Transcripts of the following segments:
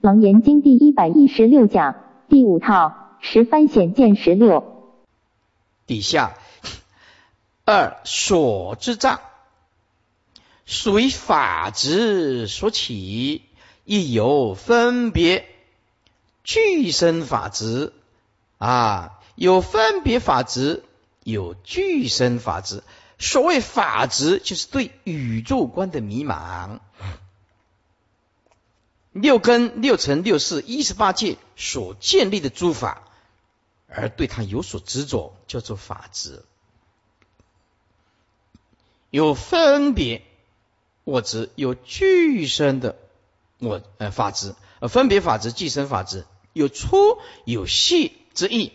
楞严经第一百一十六讲第五套十番显见十六。底下二所之障，属于法执所起，亦有分别具身法执啊，有分别法执，有具身法执。所谓法执，就是对宇宙观的迷茫。六根、六尘、六识、一十八界所建立的诸法，而对它有所执着，叫做法执。有分别我执，有具身的我呃法执，呃分别法执、具身法执，有粗有细之意。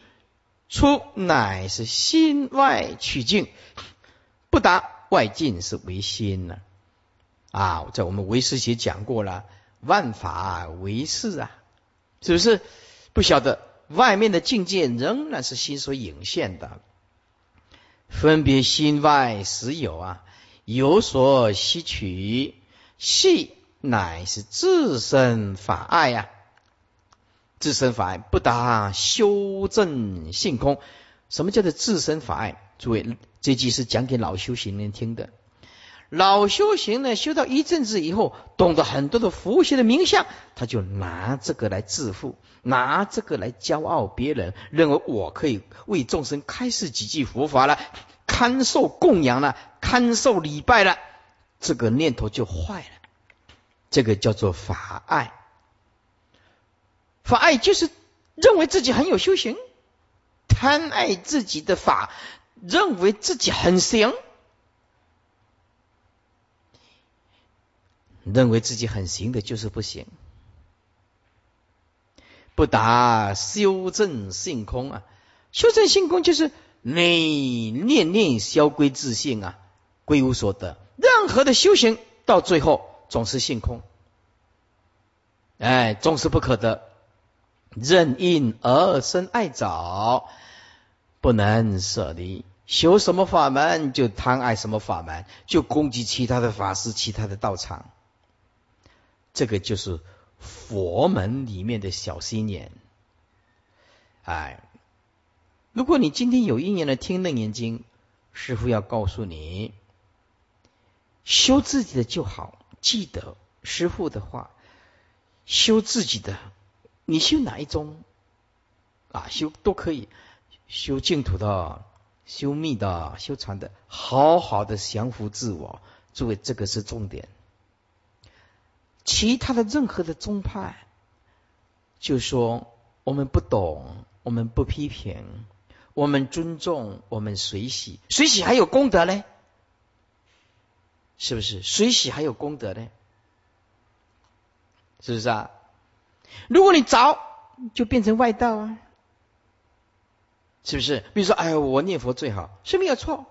粗乃是心外取境。不达外境是唯心呢？啊，在我们唯识学讲过了，万法唯识啊，是不是？不晓得外面的境界仍然是心所影现的，分别心外实有啊，有所吸取，系乃是自身法爱呀，自身法爱不达修正性空。什么叫做自身法爱？诸位，这句是讲给老修行人听的。老修行呢，修到一阵子以后，懂得很多的佛学的名相，他就拿这个来致富，拿这个来骄傲别人，认为我可以为众生开示几句佛法了，堪受供养了，堪受礼拜了，这个念头就坏了。这个叫做法爱，法爱就是认为自己很有修行，贪爱自己的法。认为自己很行，认为自己很行的就是不行，不达修正性空啊！修正性空就是你念念消归自性啊，归无所得。任何的修行到最后总是性空，哎，总是不可得。任因而生爱找。不能舍离，修什么法门就贪爱什么法门，就攻击其他的法师、其他的道场。这个就是佛门里面的小心眼。哎，如果你今天有一年来听楞严经，师傅要告诉你，修自己的就好，记得师傅的话，修自己的，你修哪一宗啊？修都可以。修净土的、修密的、修禅的，好好的降服自我，诸位，这个是重点。其他的任何的宗派，就说我们不懂，我们不批评，我们尊重，我们随喜，随喜还有功德呢？是不是？随喜还有功德呢？是不是啊？如果你着，就变成外道啊。是不是？比如说，哎，我念佛最好是没有错，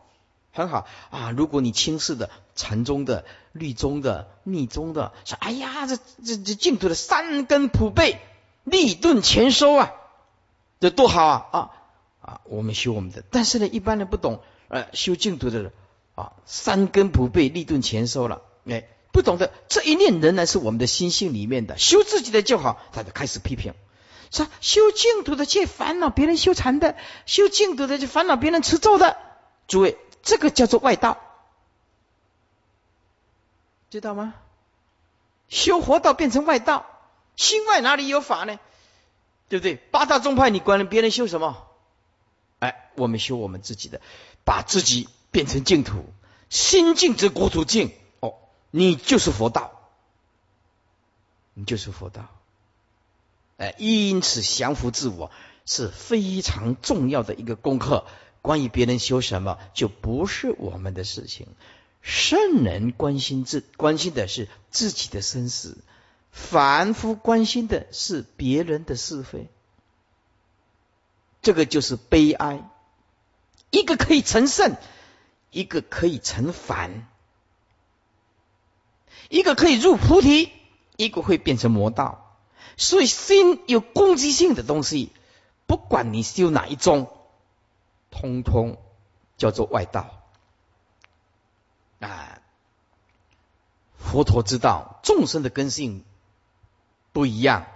很好啊。如果你轻视的禅宗的、律宗的、密宗的，说哎呀，这这这净土的三根普被、立顿前收啊，这多好啊啊啊！我们修我们的，但是呢，一般人不懂，呃，修净土的人啊，三根普被、立顿前收了，哎，不懂得这一念仍然是我们的心性里面的，修自己的就好，他就开始批评。说修净土的去烦恼别人修禅的，修净土的就烦恼别人吃咒的。诸位，这个叫做外道，知道吗？修佛道变成外道，心外哪里有法呢？对不对？八大宗派你管别人修什么？哎，我们修我们自己的，把自己变成净土，心净则国土净。哦，你就是佛道，你就是佛道。哎，因此降服自我是非常重要的一个功课。关于别人修什么，就不是我们的事情。圣人关心自关心的是自己的生死，凡夫关心的是别人的是非。这个就是悲哀。一个可以成圣，一个可以成凡，一个可以入菩提，一个会变成魔道。所以，心有攻击性的东西，不管你修哪一宗，通通叫做外道。啊，佛陀知道众生的根性不一样，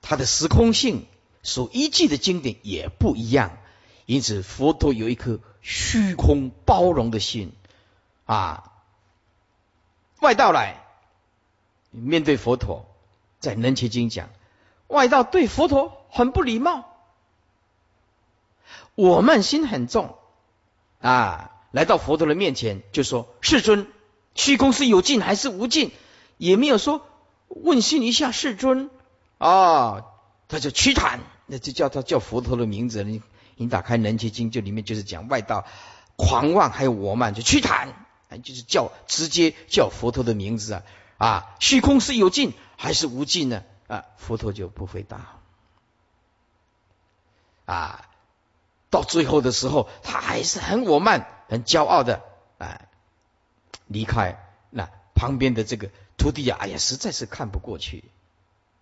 它的时空性所依据的经典也不一样，因此佛陀有一颗虚空包容的心啊。外道来面对佛陀，在《能切经》讲，外道对佛陀很不礼貌，我慢心很重啊。来到佛陀的面前，就说：“世尊，虚空是有尽还是无尽？”也没有说问讯一下世尊啊，他就屈坦，那就叫他叫佛陀的名字。你你打开《能切经》，就里面就是讲外道狂妄还有我慢，就屈坦。就是叫直接叫佛陀的名字啊啊！虚空是有尽还是无尽呢？啊，佛陀就不回答。啊，到最后的时候，他还是很我慢、很骄傲的啊离开。那旁边的这个徒弟啊，哎呀，实在是看不过去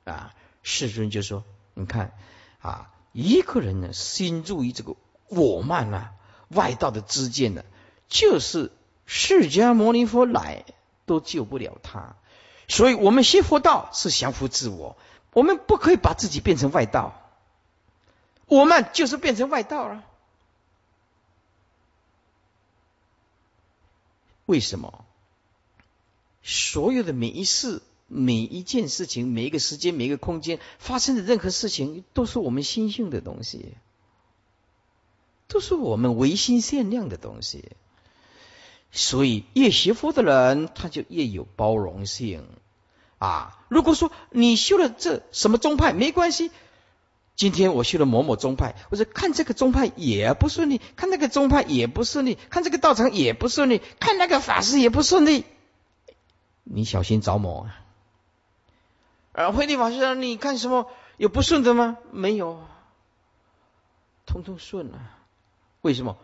啊。世尊就说：“你看啊，一个人呢，心入于这个我慢啊，外道的知见呢，就是。”释迦牟尼佛来都救不了他，所以我们学佛道是降服自我，我们不可以把自己变成外道，我们就是变成外道了。为什么？所有的每一事、每一件事情、每一个时间、每一个空间发生的任何事情，都是我们心性的东西，都是我们唯心限量的东西。所以越学佛的人，他就越有包容性啊。如果说你修了这什么宗派没关系，今天我去了某某宗派，或者看这个宗派也不顺利，看那个宗派也不顺利，看这个道场也不顺利，看那个法师也不顺利，你小心着魔啊！而慧地法师，你看什么有不顺的吗？没有，通通顺啊。为什么？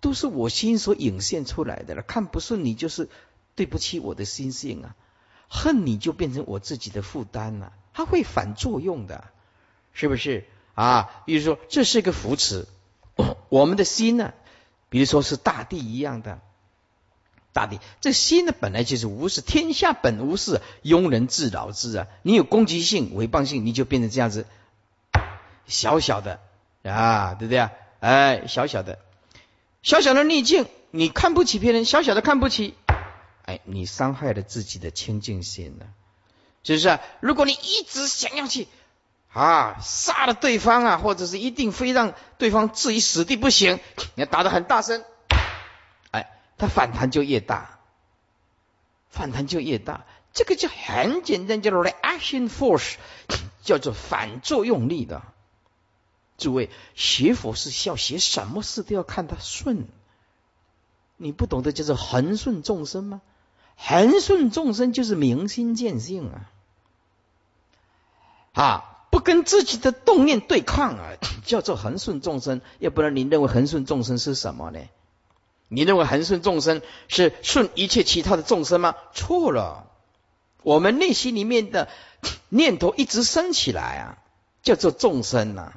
都是我心所引现出来的了，看不顺你就是对不起我的心性啊，恨你就变成我自己的负担了，它会反作用的，是不是啊？比如说这是一个扶持，我们的心呢，比如说是大地一样的，大地这心呢本来就是无事，天下本无事，庸人自扰之啊！你有攻击性、诽谤性，你就变成这样子，小小的啊，对不对啊？哎，小小的。小小的逆境，你看不起别人，小小的看不起，哎，你伤害了自己的清净心了，是不是？如果你一直想要去啊杀了对方啊，或者是一定非让对方置于死地不行，你要打得很大声，哎，他反弹就越大，反弹就越大，这个就很简单，叫做 reaction force，叫做反作用力的。诸位，学佛是要学什么事都要看他顺。你不懂得叫做恒顺众生吗？恒顺众生就是明心见性啊！啊，跟自己的动念对抗啊，叫做恒顺众生。要不然，你认为恒顺众生是什么呢？你认为恒顺众生是顺一切其他的众生吗？错了，我们内心里面的念头一直升起来啊，叫做众生呐。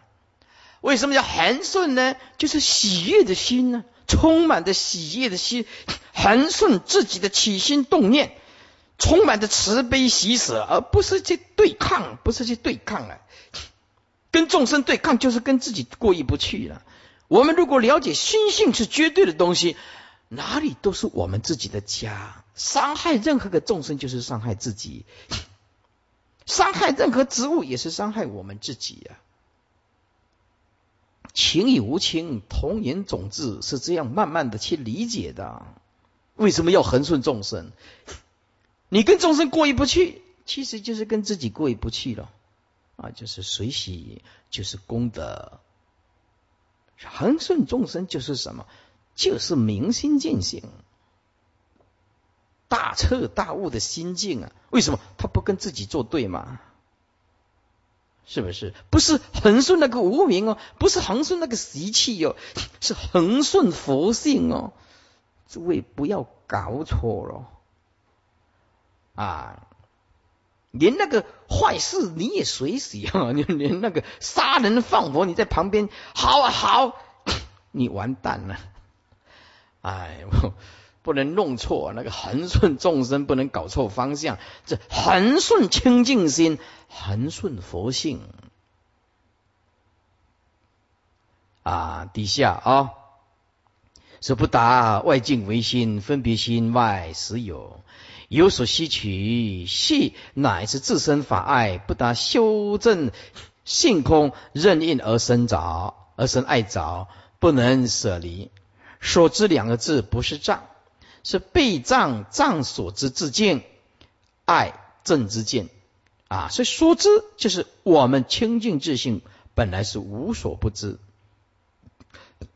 为什么叫恒顺呢？就是喜悦的心呢，充满着喜悦的心，恒顺自己的起心动念，充满着慈悲喜舍，而不是去对抗，不是去对抗了。跟众生对抗，就是跟自己过意不去了。我们如果了解心性是绝对的东西，哪里都是我们自己的家。伤害任何个众生，就是伤害自己；伤害任何植物，也是伤害我们自己呀。情与无情，同源种子是这样慢慢的去理解的。为什么要恒顺众生？你跟众生过意不去，其实就是跟自己过意不去了。啊，就是随喜，就是功德。恒顺众生就是什么？就是明心见性，大彻大悟的心境啊！为什么他不跟自己作对嘛？是不是？不是恒顺那个无名哦，不是恒顺那个习气哦，是恒顺佛性哦。诸位不要搞错了啊！连那个坏事你也随喜啊！你连那个杀人放火，你在旁边好啊好，你完蛋了！哎，不能弄错，那个恒顺众生不能搞错方向，这恒顺清净心，恒顺佛性啊，底下啊，说不达外境唯心，分别心外实有，有所吸取，系乃是自身法爱，不达修正性空，任应而生着，而生爱着，不能舍离。所知两个字不是障，是被障障所知自见，爱正之见啊。所以所知就是我们清净自性本来是无所不知。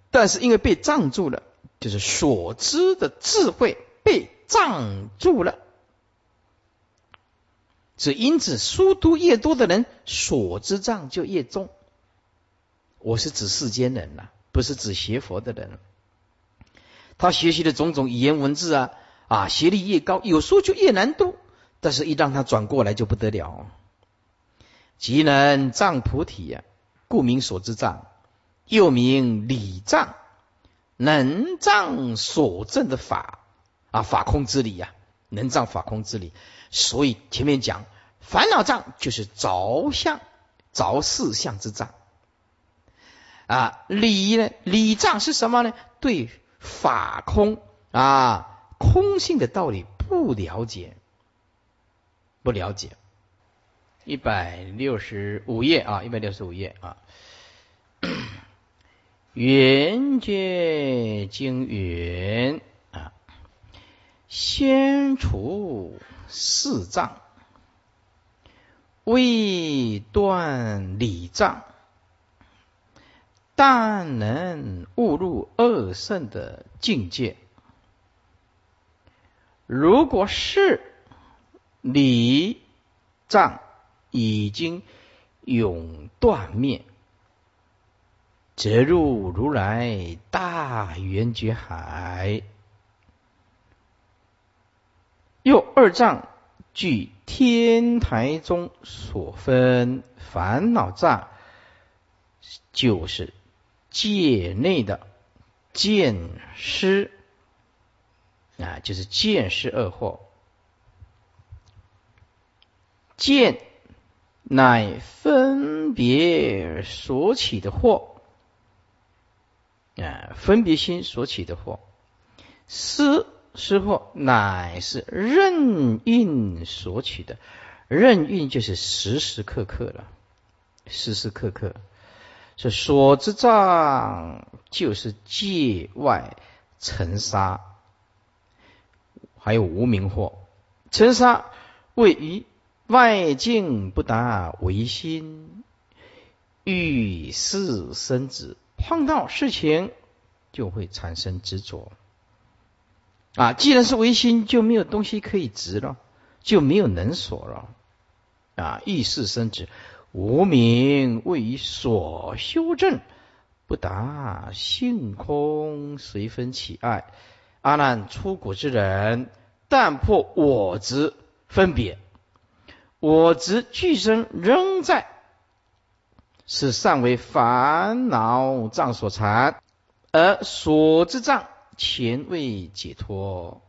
但是因为被障住了，就是所知的智慧被障住了，只因此书读越多的人，所知障就越重。我是指世间人呐，不是指学佛的人。他学习的种种语言文字啊，啊，学历越高，有时候就越难读。但是，一让他转过来就不得了。即能障菩提呀，故名所知障。又名理障，能障所证的法啊，法空之理呀，能障法空之理。所以前面讲烦恼障就是着相、着四相之障啊。理呢，理障是什么呢？对法空啊，空性的道理不了解，不了解。一百六十五页啊，一百六十五页啊。圆觉经云啊，先除四障，未断理障，但能悟入二圣的境界。如果是理障已经永断灭。则入如来大圆觉海。又二障据天台中所分烦恼障，就是界内的见失啊，就是见失二惑。见乃分别所起的惑。啊，分别心所起的惑，思思惑乃是任运所取的，任运就是时时刻刻了，时时刻刻，是所知障就是界外尘沙，还有无名惑，尘沙位于外境不达唯心，遇事生子。碰到事情就会产生执着。啊！既然是唯心，就没有东西可以执了，就没有能所了啊！意识生执，无名位于所修正，不达性空，随分起爱。阿难出国之人，但破我执分别，我执俱生仍在。是善为烦恼障所缠，而所之障前未解脱，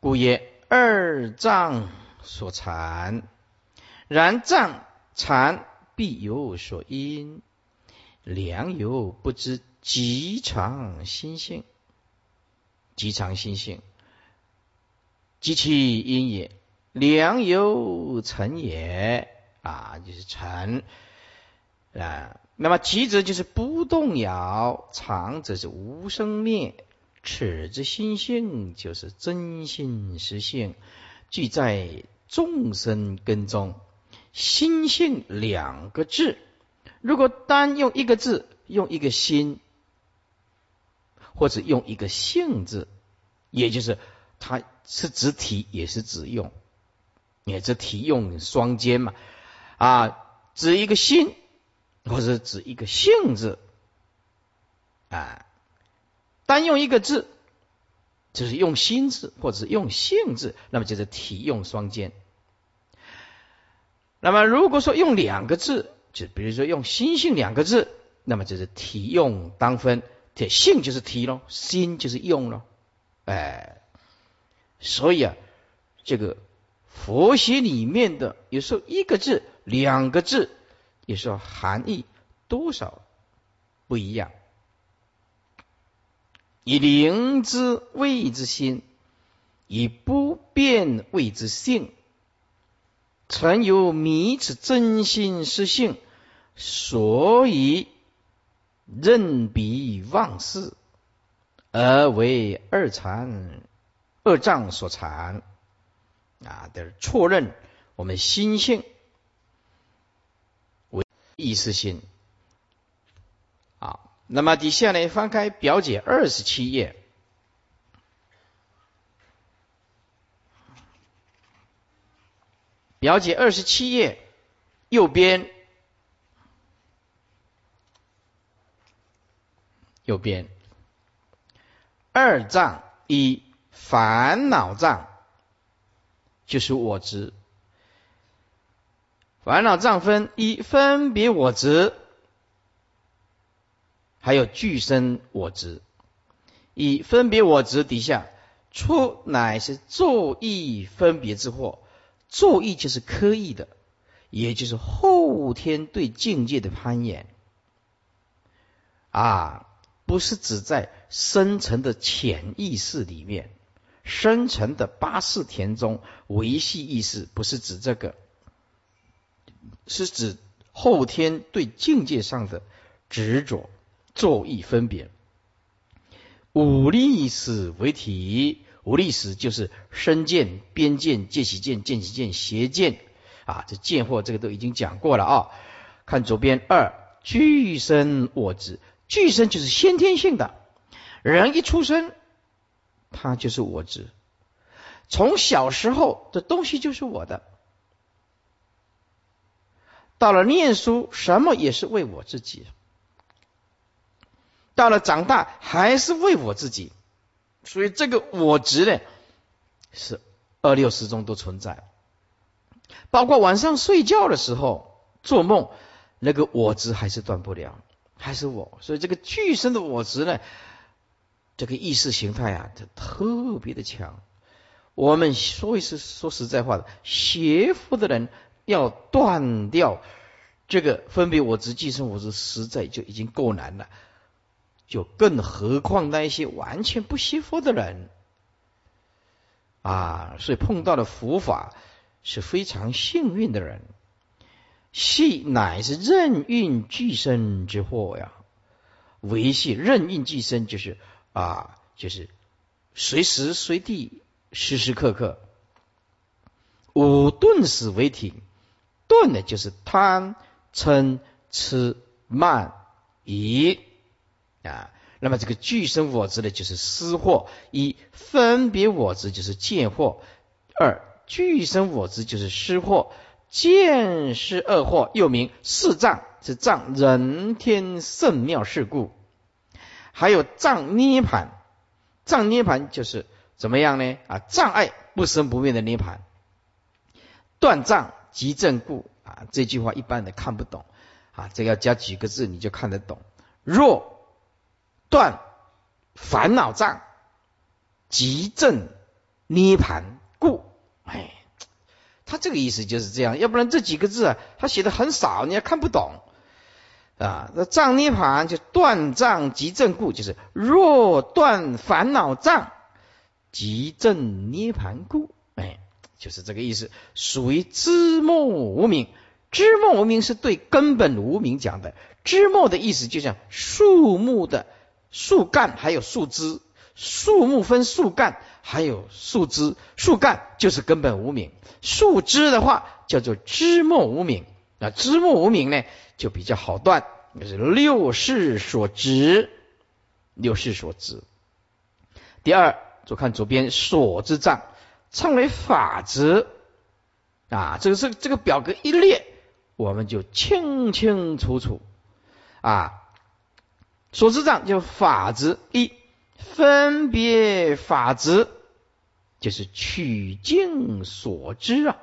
故曰二障所缠。然障缠必有所因，良有不知极常心性，极常心性，极其因也。良有成也啊，就是成。啊，那么吉则就是不动摇，常则是无生灭。此之心性就是真心实性，具在众生根中。心性两个字，如果单用一个字，用一个心，或者用一个性字，也就是它是指体也是指用，也是体用双兼嘛。啊，指一个心。或者指一个性字啊，单用一个字，就是用心字或者用性字，那么就是体用双兼。那么如果说用两个字，就比如说用心性两个字，那么就是体用当分，体性就是体咯，心就是用咯。哎，所以啊，这个佛学里面的有时候一个字、两个字，有时候含义多少不一样。以灵之谓之心，以不变谓之性。曾有迷此真心实性，所以任彼忘事，而为二禅二障所缠。啊，的错认我们心性意识心。那么底下呢，翻开表解二十七页，表解二十七页右边，右边二障一烦恼障，就是我执。烦恼障分一分别我执。还有具身我执，以分别我执底下出乃是作意分别之祸，作意就是刻意的，也就是后天对境界的攀岩。啊，不是指在深层的潜意识里面，深层的八识田中维系意识，不是指这个，是指后天对境界上的执着。作意分别，五力史为体，五力史就是身见、边见、见习见、见习见、邪见啊，这见或这个都已经讲过了啊。看左边二，具身我执，具身就是先天性的，人一出生，他就是我执，从小时候的东西就是我的，到了念书，什么也是为我自己。到了长大还是为我自己，所以这个我执呢是二六十中都存在，包括晚上睡觉的时候做梦，那个我执还是断不了，还是我。所以这个具身的我执呢，这个意识形态啊，它特别的强。我们说一次说实在话的，邪佛的人要断掉这个分别我执、寄生我执，实在就已经够难了。就更何况那一些完全不信佛的人啊，所以碰到的佛法是非常幸运的人。系乃是任运俱生之祸呀，维系任运俱生就是啊，就是随时随地、时时刻刻。五顿死为体，顿呢就是贪、嗔、痴、慢、疑。啊，那么这个具生我执的，就是私货；一分别我执就是见货；二具生我执就是失货。见是二货，又名四障，是障人天圣妙事故。还有障涅盘，障涅盘就是怎么样呢？啊，障碍不生不灭的涅盘。断障即正故啊，这句话一般人看不懂啊，这要加几个字你就看得懂。若断烦恼障，即正涅盘故。哎，他这个意思就是这样，要不然这几个字啊，他写的很少，你也看不懂啊。那障涅盘就断障即正故，就是若断烦恼障，即正涅盘故。哎，就是这个意思，属于知末无名。知末无名是对根本无名讲的。知末的意思就像树木的。树干还有树枝，树木分树干还有树枝，树干就是根本无名，树枝的话叫做枝末无名。那枝末无名呢，就比较好断，就是六世所执，六世所执。第二，就看左边所知障，称为法执啊。这个是这个表格一列，我们就清清楚楚啊。所知障就法执一分别法执，就是取境所知啊；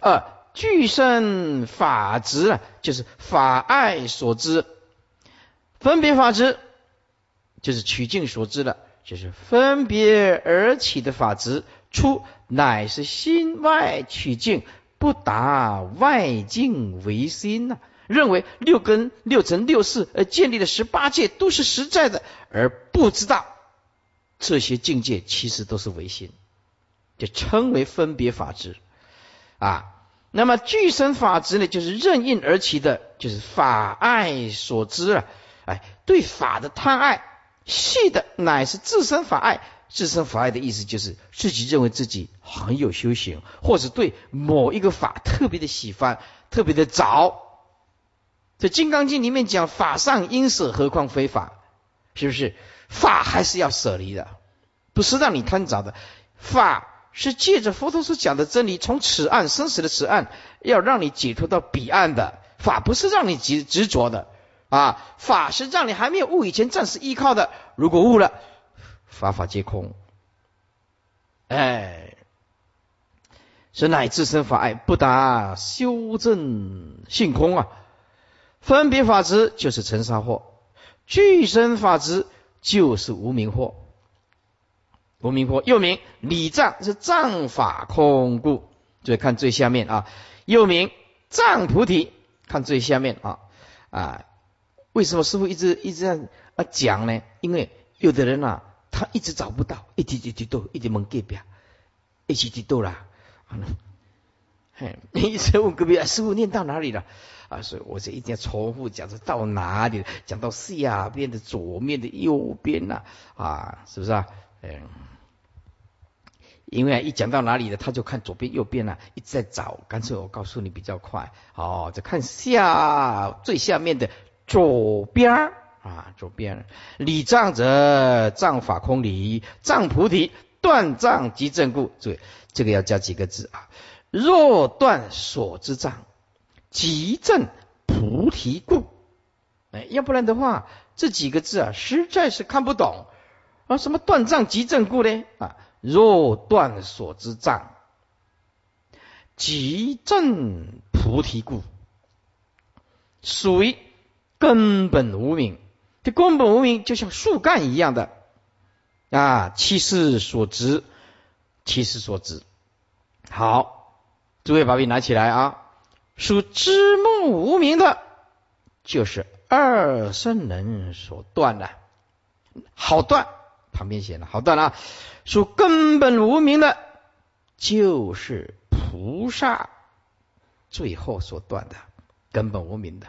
二具身法执啊，就是法爱所知；分别法执就是取境所知了就是分别而起的法执，出乃是心外取境，不达外境为心呐。认为六根、六尘、六识而建立的十八界都是实在的，而不知道这些境界其实都是唯心，就称为分别法执啊。那么具身法执呢，就是任应而起的，就是法爱所知了。哎，对法的贪爱，细的乃是自身法爱。自身法爱的意思就是自己认为自己很有修行，或者对某一个法特别的喜欢，特别的着。在《金刚经》里面讲法上应舍，何况非法？是不是法还是要舍离的？不是让你贪着的。法是借着佛陀所讲的真理，从此岸生死的此岸，要让你解脱到彼岸的。法不是让你执执着的啊！法是让你还没有悟以前暂时依靠的。如果悟了，法法皆空。哎，是乃至身法爱不达修正性空啊！分别法执就是尘沙惑，具身法执就是无明惑。无明惑又名理障，是障法空故。注意看最下面啊，又名障菩提。看最下面啊啊，为什么师傅一直一直这样啊讲呢？因为有的人啊，他一直找不到，一直一直都一直蒙隔壁，一直直都啦。嘿，你一直问隔壁啊师傅念到哪里了？啊，所以我就一定要重复讲，说到哪里，讲到下边的左面的右边呐，啊，是不是啊？嗯，因为一讲到哪里了，他就看左边右边了，一直在找，干脆我告诉你比较快，哦，就看下最下面的左边啊，左边，理障者障法空理，障菩提断障即正故，注意这个要加几个字啊，若断所知障。即正菩提故，哎，要不然的话，这几个字啊，实在是看不懂啊。什么断障即正故呢？啊，若断所知障，即正菩提故，属于根本无名。这根本无名就像树干一样的啊，七世所值，其势所值。好，诸位把笔拿起来啊。属知木无名的，就是二圣人所断的，好断。旁边写了好断啊。属根本无名的，就是菩萨最后所断的根本无名的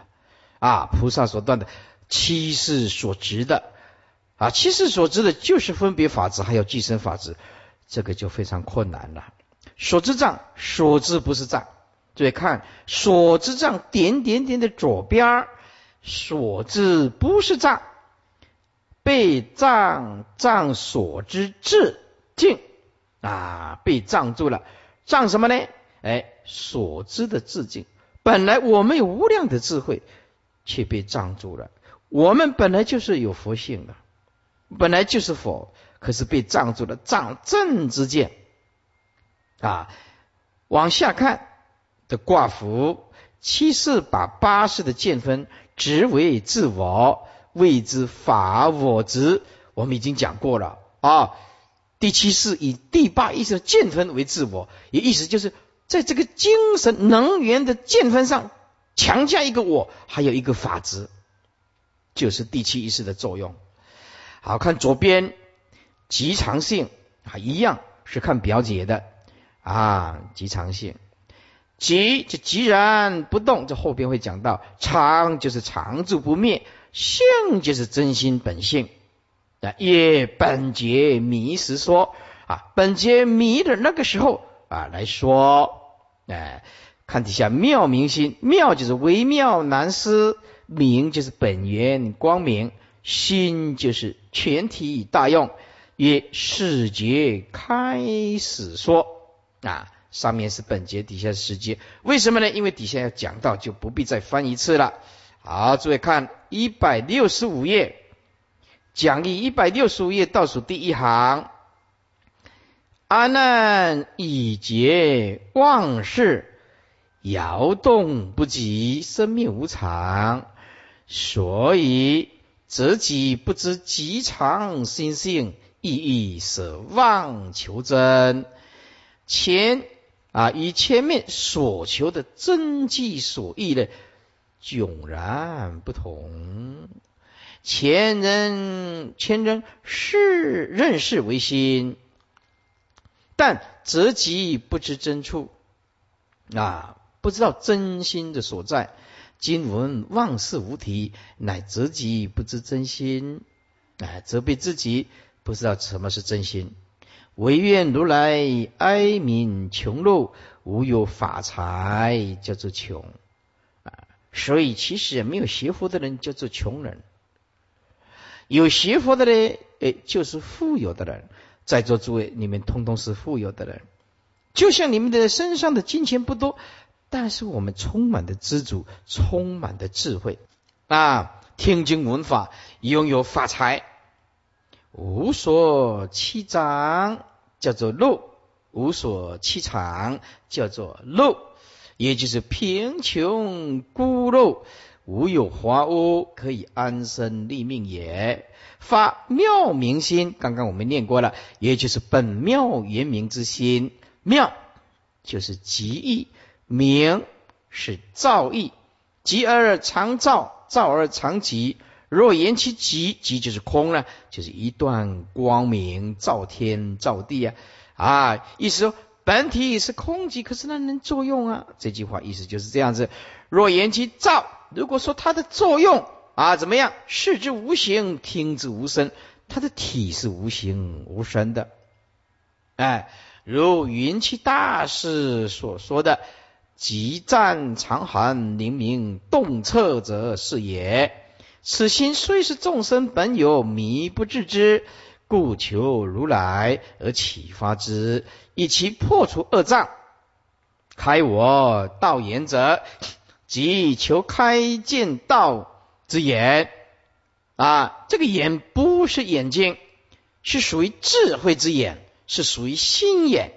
啊。菩萨所断的七世所执的啊，七世所执的就是分别法执，还有寄生法执，这个就非常困难了。所知障，所知不是障。注意看所知障点点点的左边，所知不是障，被障障所知智境啊，被障住了。障什么呢？哎，所知的智境。本来我们有无量的智慧，却被障住了。我们本来就是有佛性的，本来就是佛，可是被障住了。障正之见啊，往下看。的卦符，七世把八世的见分执为自我，谓之法我执。我们已经讲过了啊。第七世以第八意识的见分为自我，也意思就是在这个精神能源的见分上强加一个我，还有一个法执，就是第七意识的作用。好看左边极长性啊，一样是看表姐的啊，极长性。即就寂然不动，这后边会讲到常就是常住不灭，性就是真心本性啊。也本节迷时说啊，本节迷的那个时候啊来说，哎，看底下妙明心，妙就是微妙难思，明就是本源光明，心就是全体大用，曰世节开始说啊。上面是本节，底下是世节，为什么呢？因为底下要讲到，就不必再翻一次了。好，诸位看一百六十五页讲义，一百六十五页倒数第一行，阿难已劫忘事，摇动不及，生命无常，所以则己不知极常心性，意义舍妄求真，前啊与前面所求的真迹所意的迥然不同。前人前人是认识为心，但择己不知真处啊，不知道真心的所在。今闻万事无题，乃择己不知真心，哎，责备自己。不知道什么是真心，唯愿如来哀悯穷路，无有法财，叫做穷啊。所以其实没有学佛的人叫做穷人，有学佛的呢，哎，就是富有的人。在座诸位，你们通通是富有的人，就像你们的身上的金钱不多，但是我们充满的知足，充满的智慧啊，听经闻法，拥有法财。无所欺长，叫做肉；无所欺长，叫做肉，也就是贫穷孤陋，无有华屋可以安身立命也。发妙明心，刚刚我们念过了，也就是本妙圆明之心。妙就是极意，明是造意，极而常造，造而常极。若言其极，极就是空了，就是一段光明照天照地啊啊！意思说本体是空寂，可是它能作用啊。这句话意思就是这样子。若言其照，如果说它的作用啊怎么样？视之无形，听之无声，它的体是无形无声的。哎，如云气大师所说的“极战长寒，灵明动彻者是也”。此心虽是众生本有迷不自知，故求如来而启发之，以其破除恶障，开我道眼者，即求开见道之眼。啊，这个眼不是眼睛，是属于智慧之眼，是属于心眼，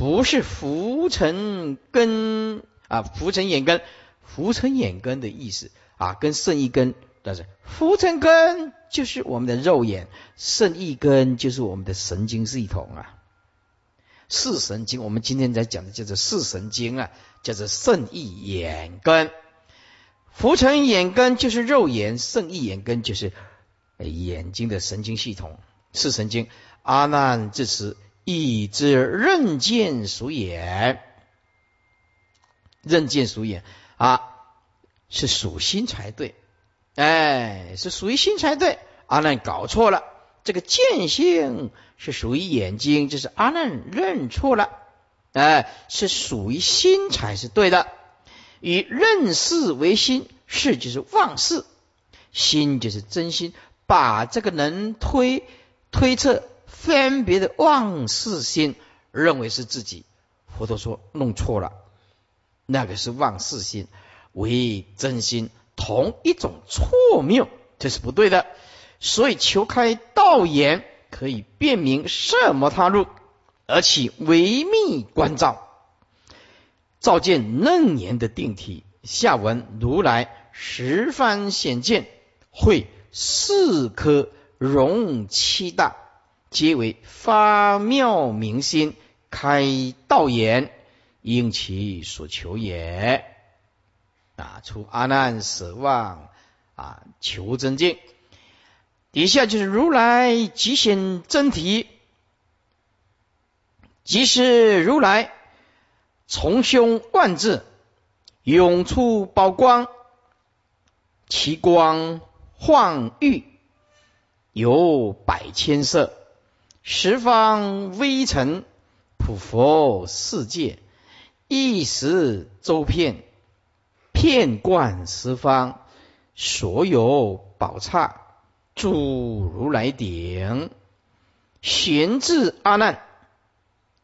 不是浮尘根啊，浮尘眼根，浮尘眼根的意思啊，跟圣意根。但是浮尘根就是我们的肉眼，圣意根就是我们的神经系统啊。视神经，我们今天在讲的叫做视神经啊，叫做圣意眼根。浮尘眼根就是肉眼，圣意眼根就是眼睛的神经系统，视神经。阿难至此已知任见属眼，任见属眼啊，是属心才对。哎，是属于心才对。阿难搞错了，这个见性是属于眼睛，这是阿难认错了。哎，是属于心才是对的。以认识为心，事就是妄事，心就是真心。把这个能推推测分别的妄事心认为是自己，佛陀说弄错了，那个是妄事心为真心。同一种错谬，这是不对的。所以求开道眼，可以辨明什么他路，而且唯密观照，照见嫩年的定体。下文如来十番显见，会四颗容七大，皆为发妙明心，开道眼，应其所求也。啊，出阿难舍望啊，求真经。底下就是如来即显真体，即是如来从胸万字涌出宝光，其光晃欲，有百千色，十方微尘普佛世界，一时周遍。遍观十方，所有宝刹，诸如来顶，玄至阿难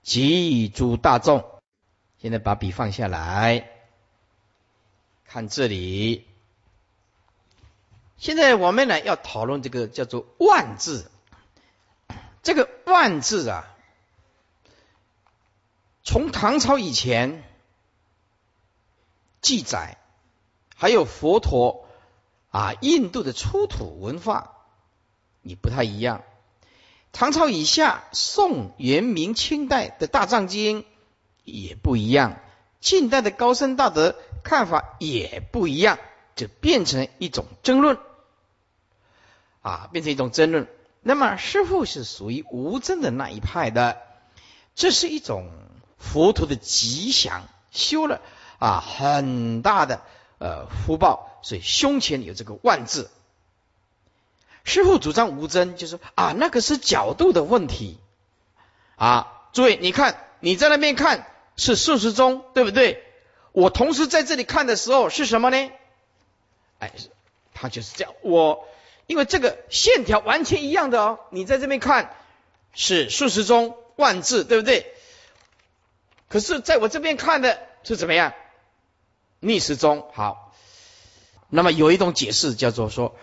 及诸大众。现在把笔放下来，看这里。现在我们呢要讨论这个叫做万字，这个万字啊，从唐朝以前记载。还有佛陀啊，印度的出土文化，你不太一样。唐朝以下，宋、元、明、清代的大藏经也不一样，近代的高僧大德看法也不一样，就变成一种争论，啊，变成一种争论。那么师父是属于无争的那一派的，这是一种佛陀的吉祥，修了啊很大的呃福报，所以胸前有这个万字。师傅主张无争，就是啊，那个是角度的问题啊。诸位，你看你在那边看是顺时钟，对不对？我同时在这里看的时候是什么呢？哎，他就是这样。我因为这个线条完全一样的哦，你在这边看是顺时钟万字，对不对？可是在我这边看的是怎么样？逆时钟。好，那么有一种解释叫做说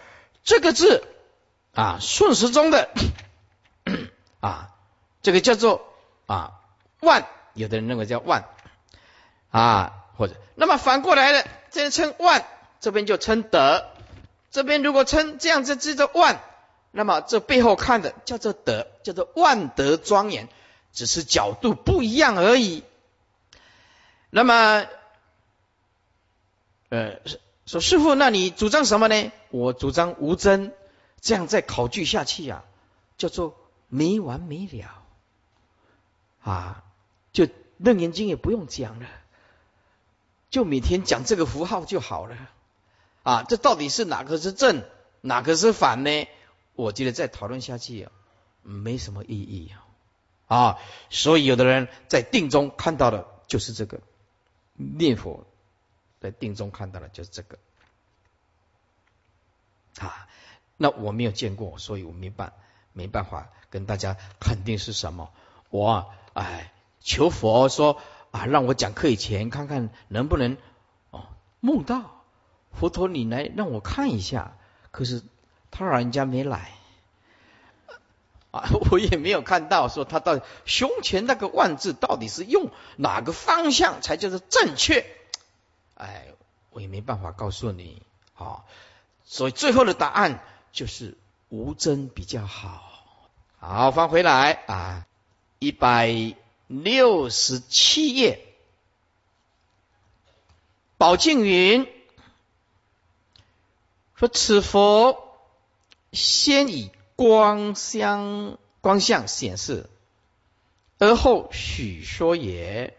这个字。啊，顺时钟的啊，这个叫做啊万，有的人认为叫万啊，或者那么反过来的，这边称万，这边就称德，这边如果称这样子叫做万，那么这背后看的叫做德，叫做万德庄严，只是角度不一样而已。那么，呃，说师傅，那你主张什么呢？我主张无真。这样再考据下去呀，叫做没完没了啊！就楞严经也不用讲了，就每天讲这个符号就好了啊！这到底是哪个是正，哪个是反呢？我觉得再讨论下去，没什么意义啊！啊，所以有的人在定中看到的就是这个念佛，在定中看到的就是这个啊。那我没有见过，所以我没办没办法跟大家肯定是什么。我哎求佛说啊，让我讲课以前看看能不能哦梦到佛陀你来让我看一下。可是他老人家没来啊，我也没有看到说他到胸前那个万字到底是用哪个方向才叫做正确。哎，我也没办法告诉你啊。所以最后的答案。就是无真比较好。好，翻回来啊，一百六十七页，宝镜云说：“此佛先以光相光相显示，而后许说也。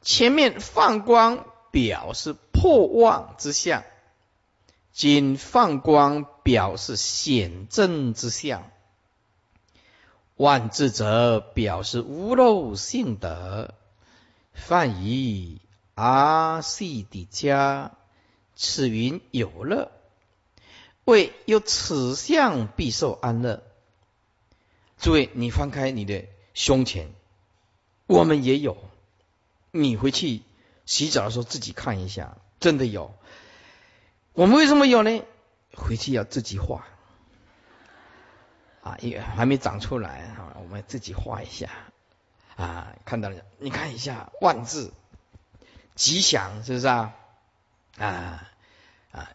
前面放光表示破妄之相。”今放光表示显正之相，万智者表示无漏性德，泛以阿细底家，此云有乐，为有此相必受安乐。诸位，你翻开你的胸前，我们也有，你回去洗澡的时候自己看一下，真的有。我们为什么有呢？回去要自己画啊，也还没长出来啊，我们自己画一下啊。看到了，你看一下万字吉祥，是不是啊？啊啊，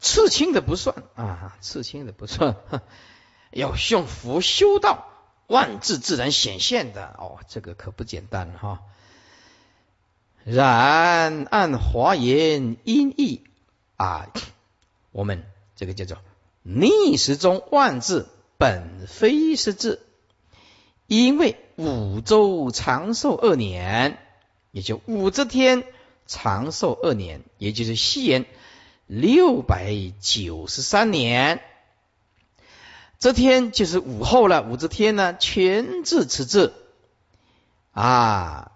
刺青的不算啊，刺青的不算，要用佛修道，万字自然显现的哦，这个可不简单哈。然按华严音译。啊，我们这个叫做逆时中万字本非是字，因为五周长寿二年，也就武则天长寿二年，也就是西元六百九十三年，这天就是午后了。武则天呢，全字此字啊，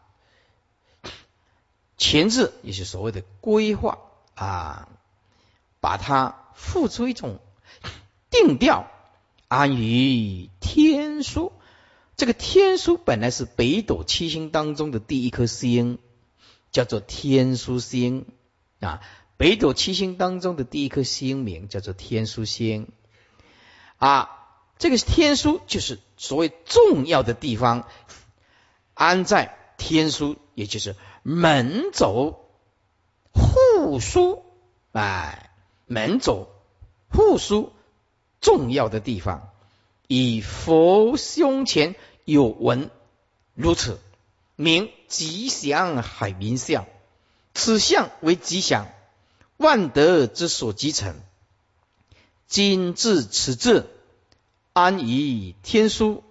前字也是所谓的规划啊。把它付出一种定调，安于天书。这个天书本来是北斗七星当中的第一颗星，叫做天书星啊。北斗七星当中的第一颗星名叫做天书星啊。这个天书就是所谓重要的地方，安在天书，也就是门轴护书哎。门走护书重要的地方。以佛胸前有纹，如此名吉祥海明相。此相为吉祥，万德之所集成。今至此至，安于天书，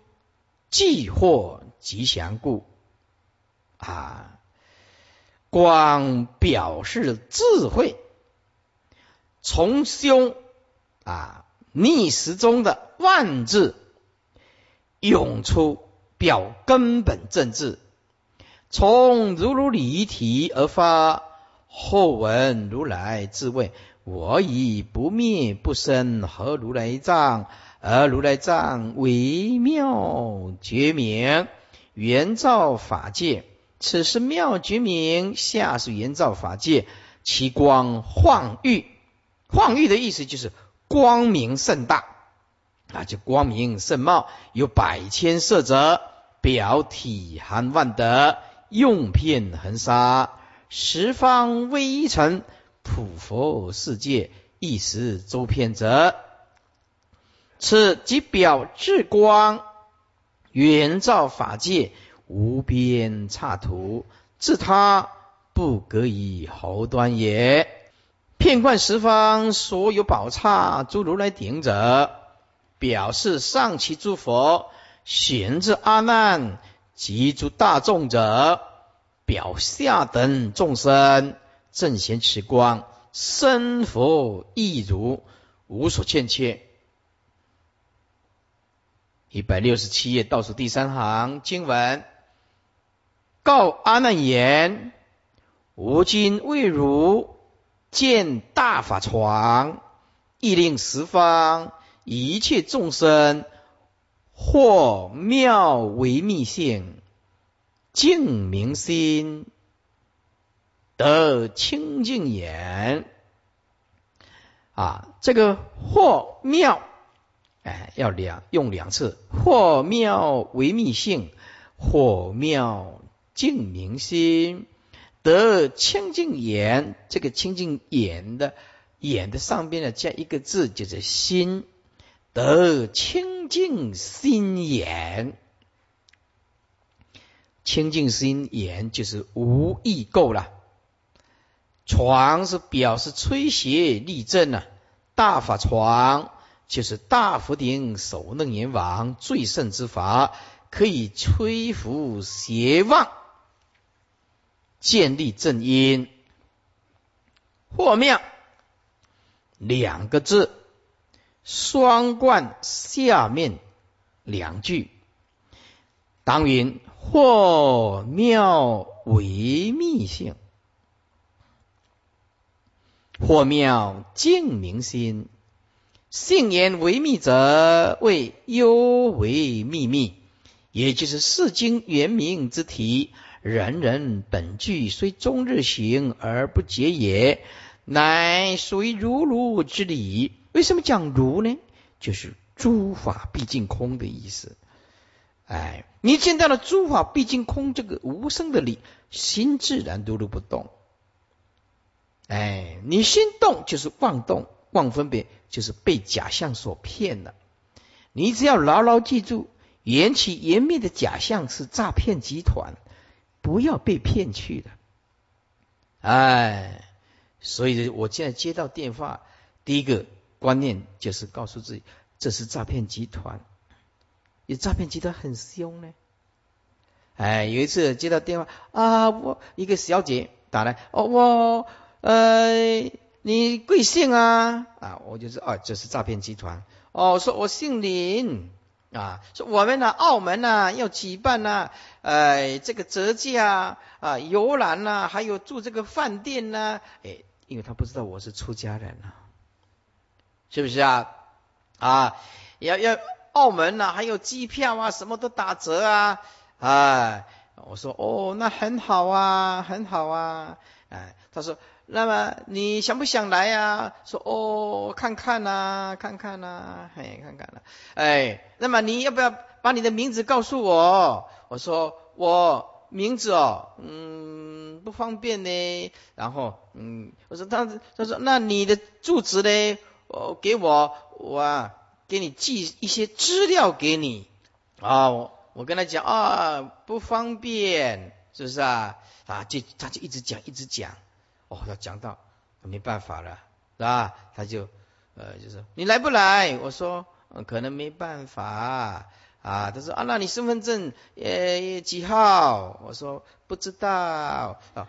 既获吉祥故。啊，光表示智慧，从胸啊逆时中的万字涌出，表根本正治。从如如离体而发，后闻如来自问：我以不灭不生，何如来藏？而如来藏微妙觉明，圆照法界。此是妙觉明，下是圆照法界。其光晃玉，晃玉的意思就是光明甚大啊，就光明甚茂，有百千色泽，表体含万德。用片横沙，十方微尘，普佛世界，一时周遍者，此即表智光，圆照法界，无边刹土，自他不隔以毫端也。遍观十方所有宝刹，诸如来顶者，表示上期诸佛，贤之阿难。及诸大众者，表下等众生，正贤持光，身佛亦如，无所欠缺。一百六十七页倒数第三行经文，告阿难言：吾今未如见大法床，亦令十方一切众生。或妙为密性，净明心，得清净眼。啊，这个或妙，哎，要两用两次。或妙为密性，或妙净明心，得清净眼。这个清净眼的眼的上边呢，加一个字，就是心。得清净心眼，清净心眼就是无异垢了。床是表示吹邪立正啊，大法床就是大福顶首楞严王最胜之法，可以吹拂邪妄，建立正因。或妙两个字。双冠下面两句，当云或妙为密性，或妙净明心。性言为密者，为幽为秘密，也就是世经原名之题。人人本具虽终日行而不解也，乃属于如如之理。为什么讲如呢？就是诸法毕竟空的意思。哎，你见到了诸法毕竟空这个无声的理，心自然如如不动。哎，你心动就是妄动，妄分别就是被假象所骗了。你只要牢牢记住，缘起缘灭的假象是诈骗集团，不要被骗去的。哎，所以我现在接到电话，第一个。观念就是告诉自己，这是诈骗集团，有诈骗集团很凶呢。哎，有一次接到电话啊，我一个小姐打来，哦，我呃，你贵姓啊？啊，我就是啊，这是诈骗集团。哦，说我姓林啊，说我们呢，澳门呢要举办呢，呃，这个折价啊，游览呐，还有住这个饭店呐，哎，因为他不知道我是出家人啊。是不是啊？啊，要要澳门呐，还有机票啊，什么都打折啊！哎，我说哦，那很好啊，很好啊！哎，他说，那么你想不想来呀？说哦，看看呐，看看呐，嘿，看看呐。哎，那么你要不要把你的名字告诉我？我说我名字哦，嗯，不方便呢。然后，嗯，我说他他说那你的住址呢？哦，给我我给你寄一些资料给你啊，我跟他讲啊不方便，是不是啊？啊，就他就一直讲一直讲，哦，要讲到没办法了，是吧？他就呃就说你来不来？我说可能没办法。啊，他说啊，那你身份证呃几号？我说不知道啊。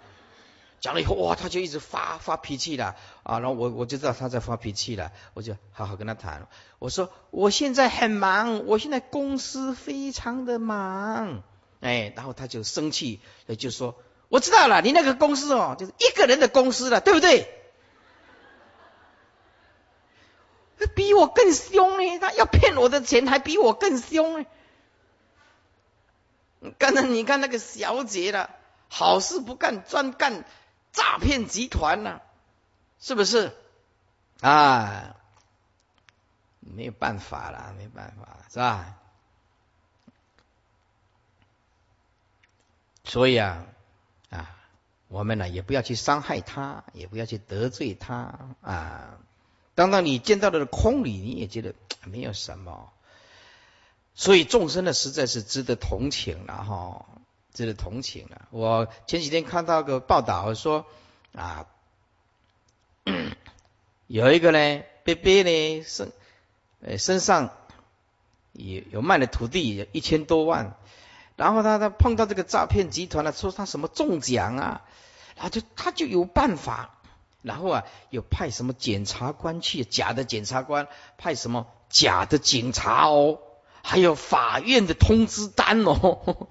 讲了以后，哇，他就一直发发脾气了啊。然后我我就知道他在发脾气了，我就好好跟他谈。我说我现在很忙，我现在公司非常的忙。哎，然后他就生气，就说我知道了，你那个公司哦，就是一个人的公司了，对不对？比我更凶呢，他要骗我的钱，还比我更凶呢。刚才你看那个小姐了，好事不干，专干诈骗集团呢，是不是？啊，没有办法了，没办法，是吧？所以啊，啊，我们呢也不要去伤害他，也不要去得罪他啊。当当你见到的空里，你也觉得没有什么，所以众生呢实在是值得同情了哈，值得同情了。我前几天看到个报道说啊，有一个呢，贝贝呢身呃身上有有卖的土地一千多万，然后他他碰到这个诈骗集团了，说他什么中奖啊，然后就他就有办法。然后啊，有派什么检察官去？假的检察官派什么假的警察哦？还有法院的通知单哦，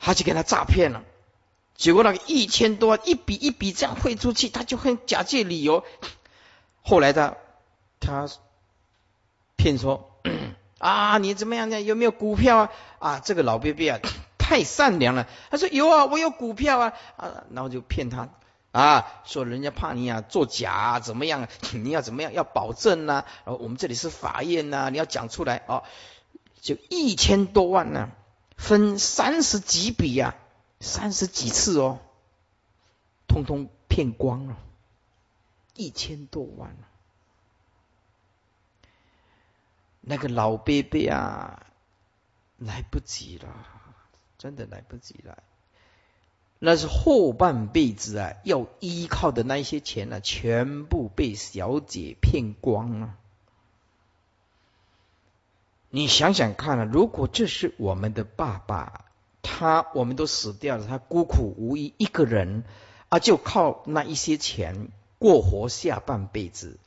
他就给他诈骗了。结果那个一千多一笔一笔这样汇出去，他就很假借理由。后来他他骗说 啊，你怎么样呢？有没有股票啊？啊，这个老伯伯啊，太善良了。他说有啊，我有股票啊啊，然后就骗他。啊，说人家怕你啊，作假啊怎么样？你要怎么样？要保证啊？然后我们这里是法院呐，你要讲出来哦。就一千多万呢，分三十几笔呀，三十几次哦，通通骗光了，一千多万。那个老伯伯啊，来不及了，真的来不及了。那是后半辈子啊，要依靠的那些钱呢，全部被小姐骗光了。你想想看啊，如果这是我们的爸爸，他我们都死掉了，他孤苦无依一个人啊，就靠那一些钱过活下半辈子。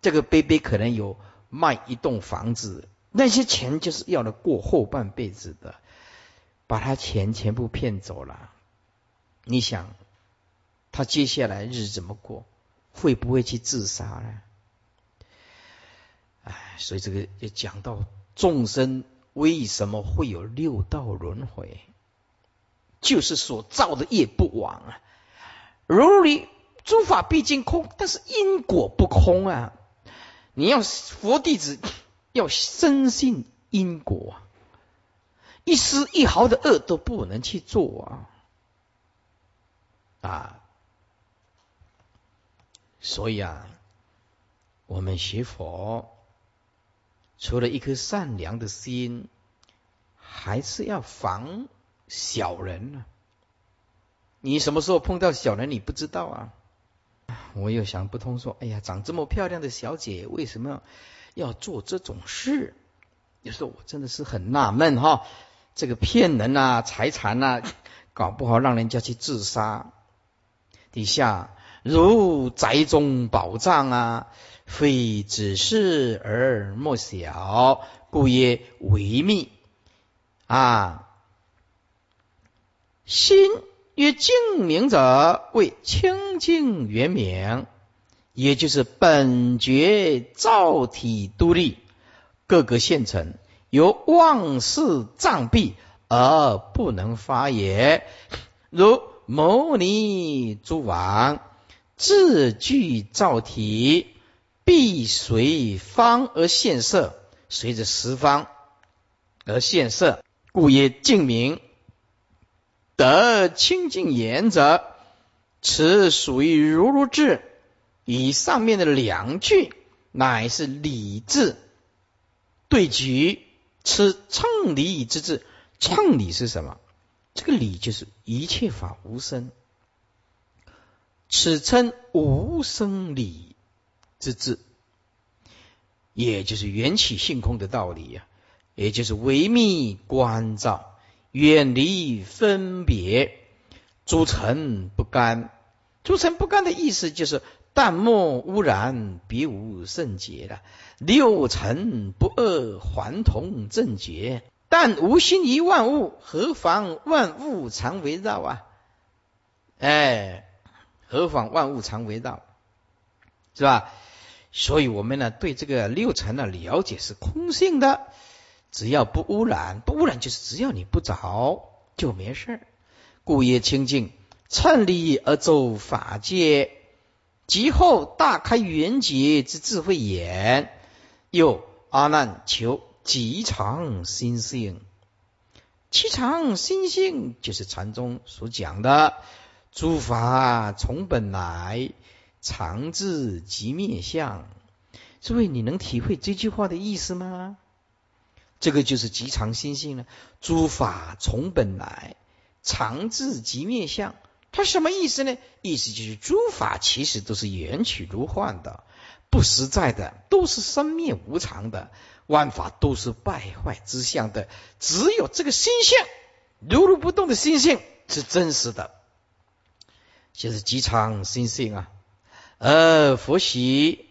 这个贝贝可能有卖一栋房子，那些钱就是要了过后半辈子的，把他钱全部骗走了。你想，他接下来日子怎么过？会不会去自杀呢？哎，所以这个也讲到众生为什么会有六道轮回，就是所造的业不亡啊。如你诸法毕竟空，但是因果不空啊。你要佛弟子 要深信因果，一丝一毫的恶都不能去做啊。啊，所以啊，我们学佛，除了一颗善良的心，还是要防小人呢。你什么时候碰到小人，你不知道啊？我又想不通，说，哎呀，长这么漂亮的小姐，为什么要做这种事？有时候我真的是很纳闷哈，这个骗人啊，财产啊，搞不好让人家去自杀。底下如宅中宝藏啊，非只是而莫小，故曰为密啊。心曰净明者，为清净圆明，也就是本觉造体独立，各个现成，由妄事障蔽而不能发也，如。牟尼诸王自具造体，必随方而现色，随着十方而现色，故曰净明。得清净言者，此属于如如智。以上面的两句，乃是理智对局，此称理之志。称理是什么？这个理就是一切法无生，此称无生理之志，也就是缘起性空的道理呀，也就是唯密关照，远离分别，诸尘不干。诸尘不干的意思就是淡漠污染，别无圣洁了。六尘不二，还同正觉。但无心于万物，何妨万物常围绕啊？哎，何妨万物常围绕，是吧？所以，我们呢对这个六尘的了解是空性的，只要不污染，不污染就是只要你不着就没事故业清净，趁理而走法界，即后大开圆觉之智慧眼。又阿难求。极常心性，其常心性就是禅宗所讲的诸法从本来，常自即灭相。诸位，你能体会这句话的意思吗？这个就是极常心性了。诸法从本来，常自即灭相。它什么意思呢？意思就是诸法其实都是缘起如幻的，不实在的，都是生灭无常的。万法都是败坏之相的，只有这个心性如如不动的心性是真实的，就是极常心性啊。而佛喜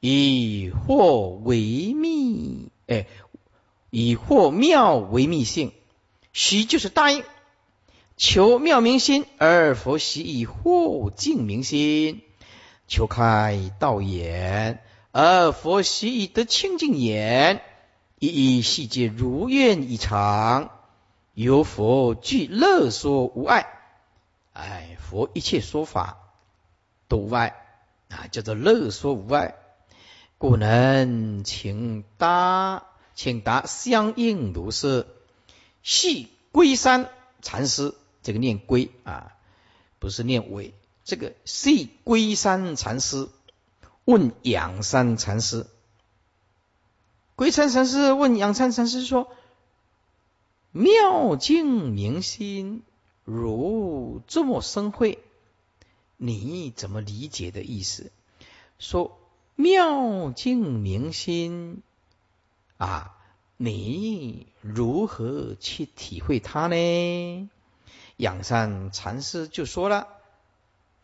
以或为密，哎，以或妙为密性，喜就是答应求妙明心，而佛喜以或净明心，求开道眼。而佛喜以得清净眼，一一细节如愿以偿。有佛具乐说无碍，哎，佛一切说法都无碍啊，叫做乐说无碍。故能请答，请答相应如是。系龟山禅师，这个念龟啊，不是念尾。这个系龟山禅师。问仰山禅师，龟山禅师问仰山禅师说：“妙境明心如这么深慧，你怎么理解的意思？”说：“妙境明心啊，你如何去体会它呢？”仰山禅师就说了：“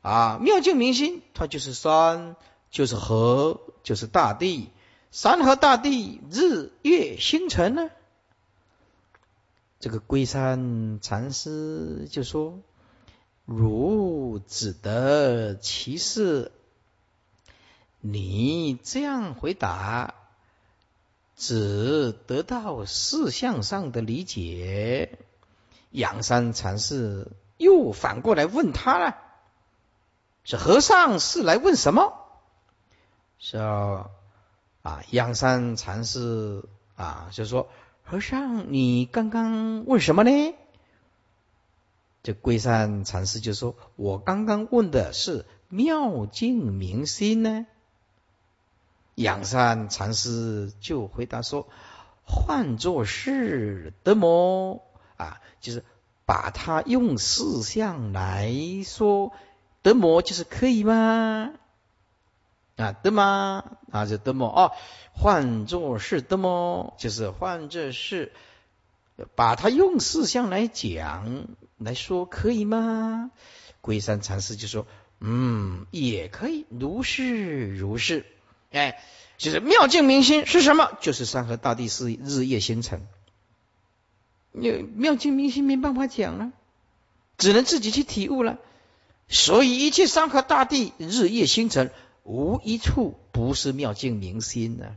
啊，妙境明心，它就是山。”就是河，就是大地，山河大地，日月星辰呢？这个龟山禅师就说：“如只得其事，你这样回答，只得到事项上的理解。”仰山禅师又反过来问他了：“这和尚是来问什么？”说啊，仰山禅师啊，就说和尚，你刚刚问什么呢？这龟山禅师就说：“我刚刚问的是妙境明心呢。”仰山禅师就回答说：“换作是德摩啊，就是把它用四相来说，德摩就是可以吗？”啊，得吗？啊，就得么？哦，换作是得么？就是换作是把它用四相来讲来说，可以吗？龟山禅师就说：“嗯，也可以，如是如是。”哎，就是妙境明心是什么？就是山河大地是日夜星辰。你妙境明心没办法讲了，只能自己去体悟了。所以一切山河大地、日夜星辰。无一处不是妙境明心的。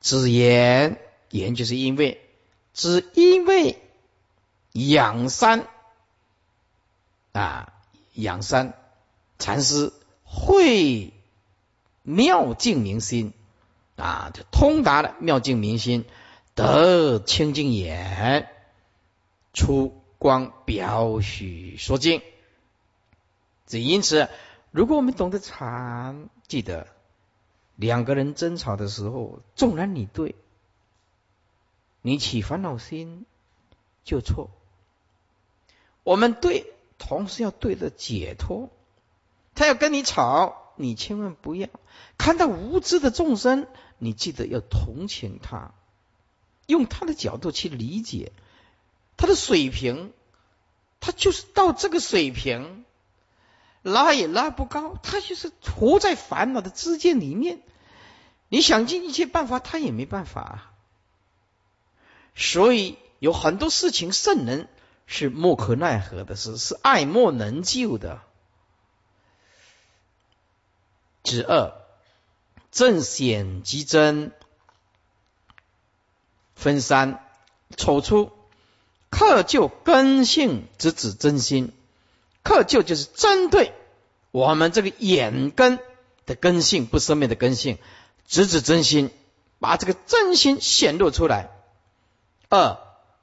只言言就是因为，只因为仰山啊，仰山禅师会妙境明心啊，就通达了妙境明心，得清净眼，出光表许说经。只因此。如果我们懂得禅，记得两个人争吵的时候，纵然你对，你起烦恼心就错。我们对，同时要对着解脱。他要跟你吵，你千万不要看到无知的众生，你记得要同情他，用他的角度去理解他的水平，他就是到这个水平。拉也拉不高，他就是活在烦恼的之间里面。你想尽一切办法，他也没办法。啊所以有很多事情，圣人是莫可奈何的事，是爱莫能救的。之二正显即真，分三丑出克就根性之子真心。克就就是针对我们这个眼根的根性不生灭的根性，直指真心，把这个真心显露出来。二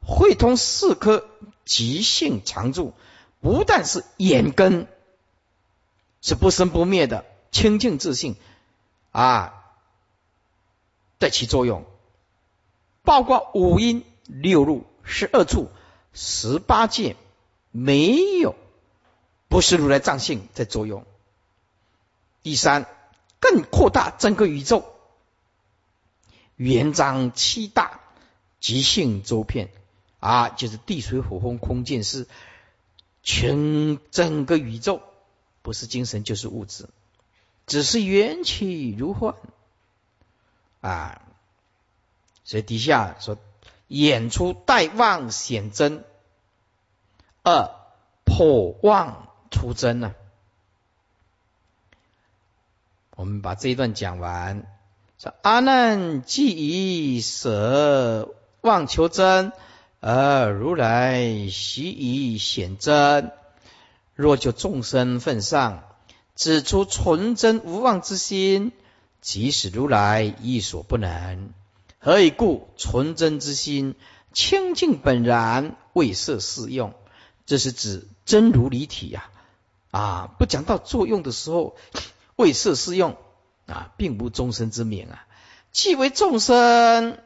会通四颗极性常住，不但是眼根是不生不灭的清净自信啊，在起作用，包括五阴六路十二处十八界没有。不是如来藏性在作用。第三，更扩大整个宇宙，圆张七大，即性周遍啊，就是地水火风空见识，全整个宇宙不是精神就是物质，只是缘起如幻啊。所以底下说，演出待望显真，二破妄。出真呢？我们把这一段讲完。说阿难既以舍妄求真，而如来习以显真。若就众生份上，指出纯真无妄之心，即使如来亦所不能。何以故？纯真之心清净本然，未设适用。这是指真如离体呀。啊，啊不讲到作用的时候，为色适用啊，并无众生之名啊。既为众生，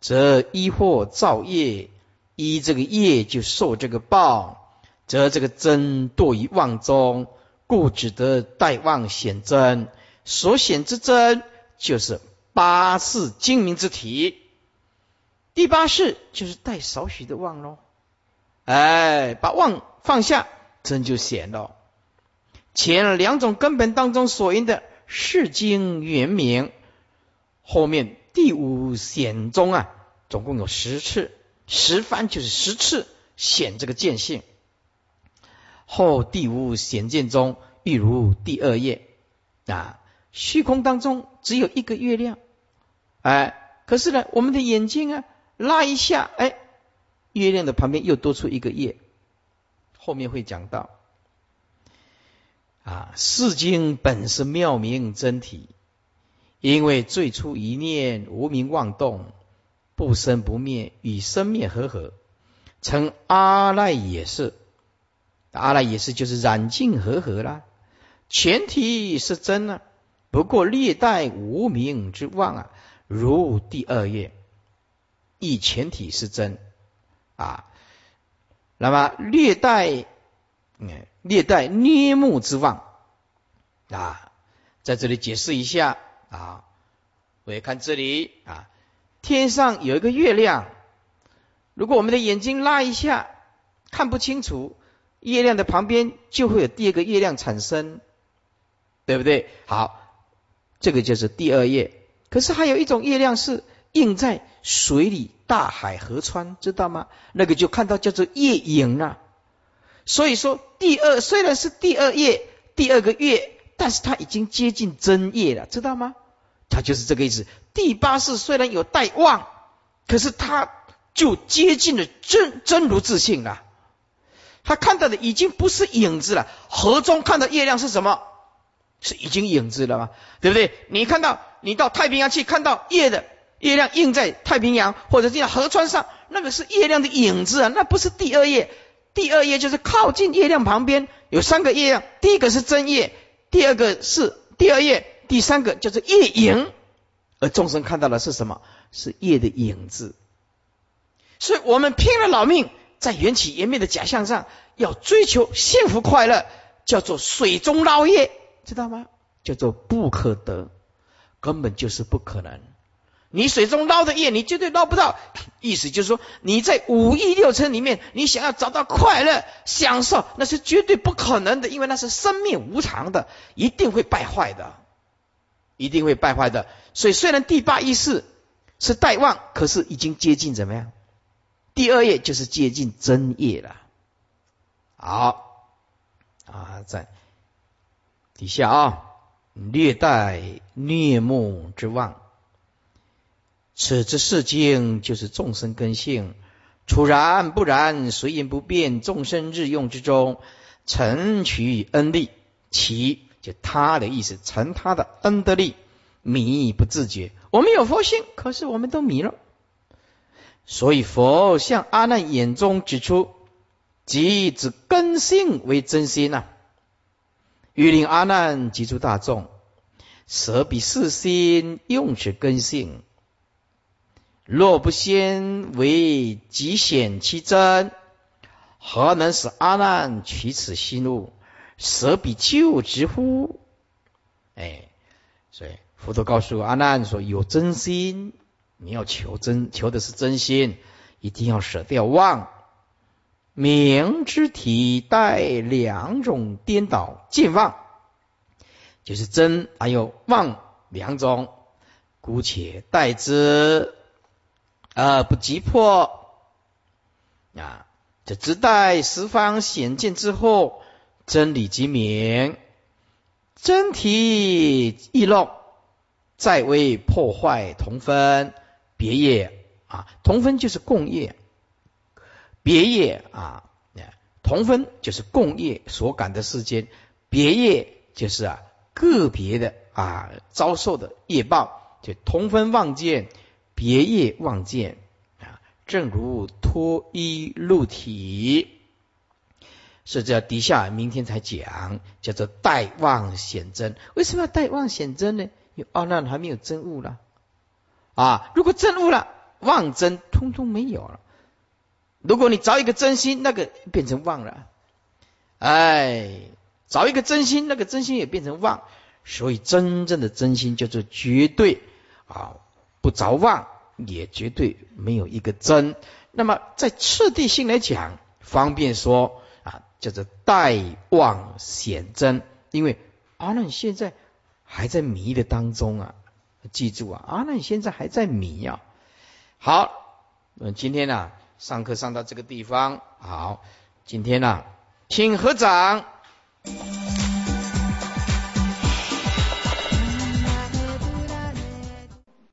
则依或造业，依这个业就受这个报，则这个真堕于妄中，故只得待妄显真。所显之真，就是八世精明之体。第八世就是带少许的妄喽。哎，把妄放下，真就显了。前两种根本当中所应的世经原名，后面第五显中啊，总共有十次，十番就是十次显这个见性。后第五显见中，欲如第二页啊，虚空当中只有一个月亮，哎，可是呢，我们的眼睛啊，拉一下，哎，月亮的旁边又多出一个叶，后面会讲到。啊，世经本是妙明真体，因为最初一念无名妄动，不生不灭，与生灭合合，成阿赖耶识。阿赖耶识就是染净合合啦。前提是真啊，不过略带无名之妄啊，如第二页，亦前提是真啊，那么略带带。略带捏目之望啊，在这里解释一下啊。我也看这里啊，天上有一个月亮，如果我们的眼睛拉一下，看不清楚，月亮的旁边就会有第二个月亮产生，对不对？好，这个就是第二页。可是还有一种月亮是映在水里、大海、河川，知道吗？那个就看到叫做夜影啊。所以说，第二虽然是第二页第二个月，但是它已经接近真夜了，知道吗？它就是这个意思。第八世虽然有待望，可是它就接近了真真如自信了。他看到的已经不是影子了。河中看到月亮是什么？是已经影子了吗？对不对？你看到你到太平洋去看到月的月亮映在太平洋或者在河川上，那个是月亮的影子啊，那不是第二夜。第二页就是靠近月亮旁边有三个月亮，第一个是真月，第二个是第二页，第三个叫做夜影，而众生看到的是什么？是夜的影子。所以我们拼了老命，在缘起缘灭的假象上，要追求幸福快乐，叫做水中捞月，知道吗？叫做不可得，根本就是不可能。你水中捞的业，你绝对捞不到。意思就是说，你在五欲六尘里面，你想要找到快乐、享受，那是绝对不可能的，因为那是生命无常的，一定会败坏的，一定会败坏的。所以，虽然第八意识是待望，可是已经接近怎么样？第二页就是接近真业了。好，啊，在底下啊，略带虐目之望。此之世境，就是众生根性，处然不然，随因不变，众生日用之中，承取恩利，其就他的意思，承他的恩德力，迷不自觉。我们有佛性，可是我们都迷了。所以佛向阿难眼中指出，即指根性为真心呐，欲令阿难及诸大众，舍彼世心，用此根性。若不先为极显其真，何能使阿难取此心路，舍彼旧之乎？哎，所以佛陀告诉阿难说：有真心，你要求真，求的是真心，一定要舍掉妄。明之体带两种颠倒见妄，就是真还有妄两种，姑且待之。啊，不急迫啊！这只待十方显见之后，真理即明，真体易漏，再为破坏同分别业啊！同分就是共业，别业啊，同分就是共业所感的世间，别业就是啊个别的啊遭受的业报，就同分望见。别业望见啊，正如脱衣露体，是这底下明天才讲，叫做待望显真。为什么要待望显真呢？因为阿难还没有真悟了啊！如果真悟了，望真通通没有了。如果你找一个真心，那个变成妄了。哎，找一个真心，那个真心也变成妄。所以真正的真心叫做绝对啊，不着妄。也绝对没有一个真。那么在次第性来讲，方便说啊，叫做待望显真。因为阿难现在还在迷的当中啊，记住啊，阿难现在还在迷啊。好，那今天呢，上课上到这个地方，好，今天呢，请合掌。